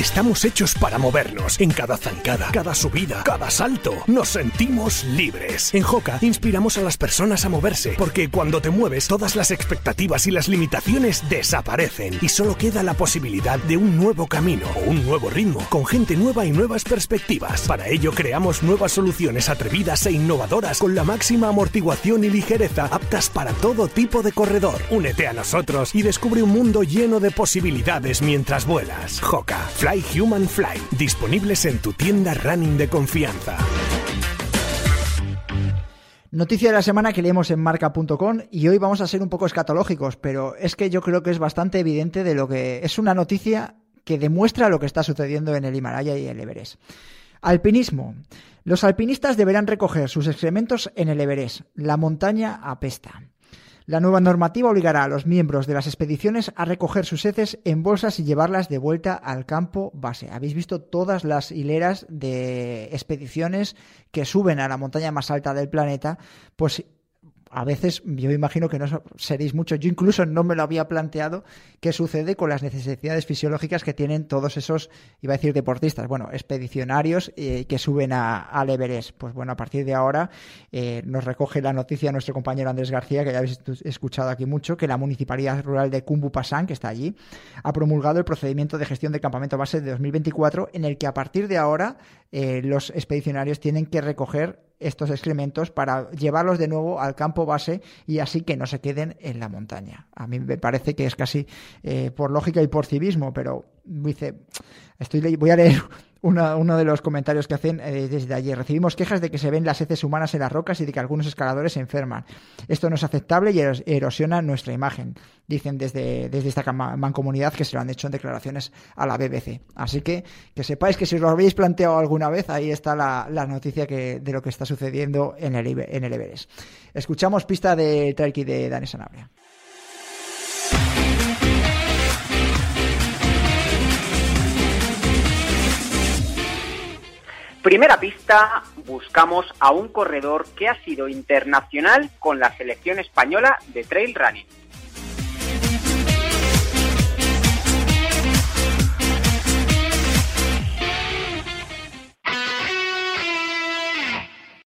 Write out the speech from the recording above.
Estamos hechos para movernos en cada zancada, cada subida, cada salto. Nos sentimos libres. En Joca inspiramos a las personas a moverse porque cuando te mueves todas las expectativas y las limitaciones desaparecen y solo queda la posibilidad de un nuevo camino o un nuevo ritmo con gente nueva y nuevas perspectivas. Para ello creamos nuevas soluciones atrevidas e innovadoras con la máxima amortiguación y ligereza aptas para todo tipo de corredor. Únete a nosotros y descubre un mundo lleno de posibilidades mientras vuelas. Joca, Fly Human Fly, disponibles en tu tienda running de confianza. Noticia de la semana que leemos en marca.com y hoy vamos a ser un poco escatológicos, pero es que yo creo que es bastante evidente de lo que es una noticia que demuestra lo que está sucediendo en el Himalaya y el Everest. Alpinismo. Los alpinistas deberán recoger sus excrementos en el Everest. La montaña apesta. La nueva normativa obligará a los miembros de las expediciones a recoger sus heces en bolsas y llevarlas de vuelta al campo base. Habéis visto todas las hileras de expediciones que suben a la montaña más alta del planeta, pues a veces yo imagino que no seréis muchos, yo incluso no me lo había planteado, qué sucede con las necesidades fisiológicas que tienen todos esos, iba a decir deportistas, bueno, expedicionarios eh, que suben a, al Everest. Pues bueno, a partir de ahora eh, nos recoge la noticia nuestro compañero Andrés García, que ya habéis escuchado aquí mucho, que la Municipalidad Rural de Pasán, que está allí, ha promulgado el procedimiento de gestión de campamento base de 2024, en el que a partir de ahora eh, los expedicionarios tienen que recoger estos excrementos para llevarlos de nuevo al campo base y así que no se queden en la montaña. A mí me parece que es casi eh, por lógica y por civismo, pero dice, estoy voy a leer uno de los comentarios que hacen eh, desde ayer. Recibimos quejas de que se ven las heces humanas en las rocas y de que algunos escaladores se enferman. Esto no es aceptable y erosiona nuestra imagen, dicen desde, desde esta mancomunidad que se lo han hecho en declaraciones a la BBC. Así que que sepáis que si os lo habéis planteado alguna vez, ahí está la, noticia que, de lo que está sucediendo en el, en el Everest. Escuchamos pista de Traiki de Dani Sanabria. Primera pista, buscamos a un corredor que ha sido internacional con la selección española de trail running.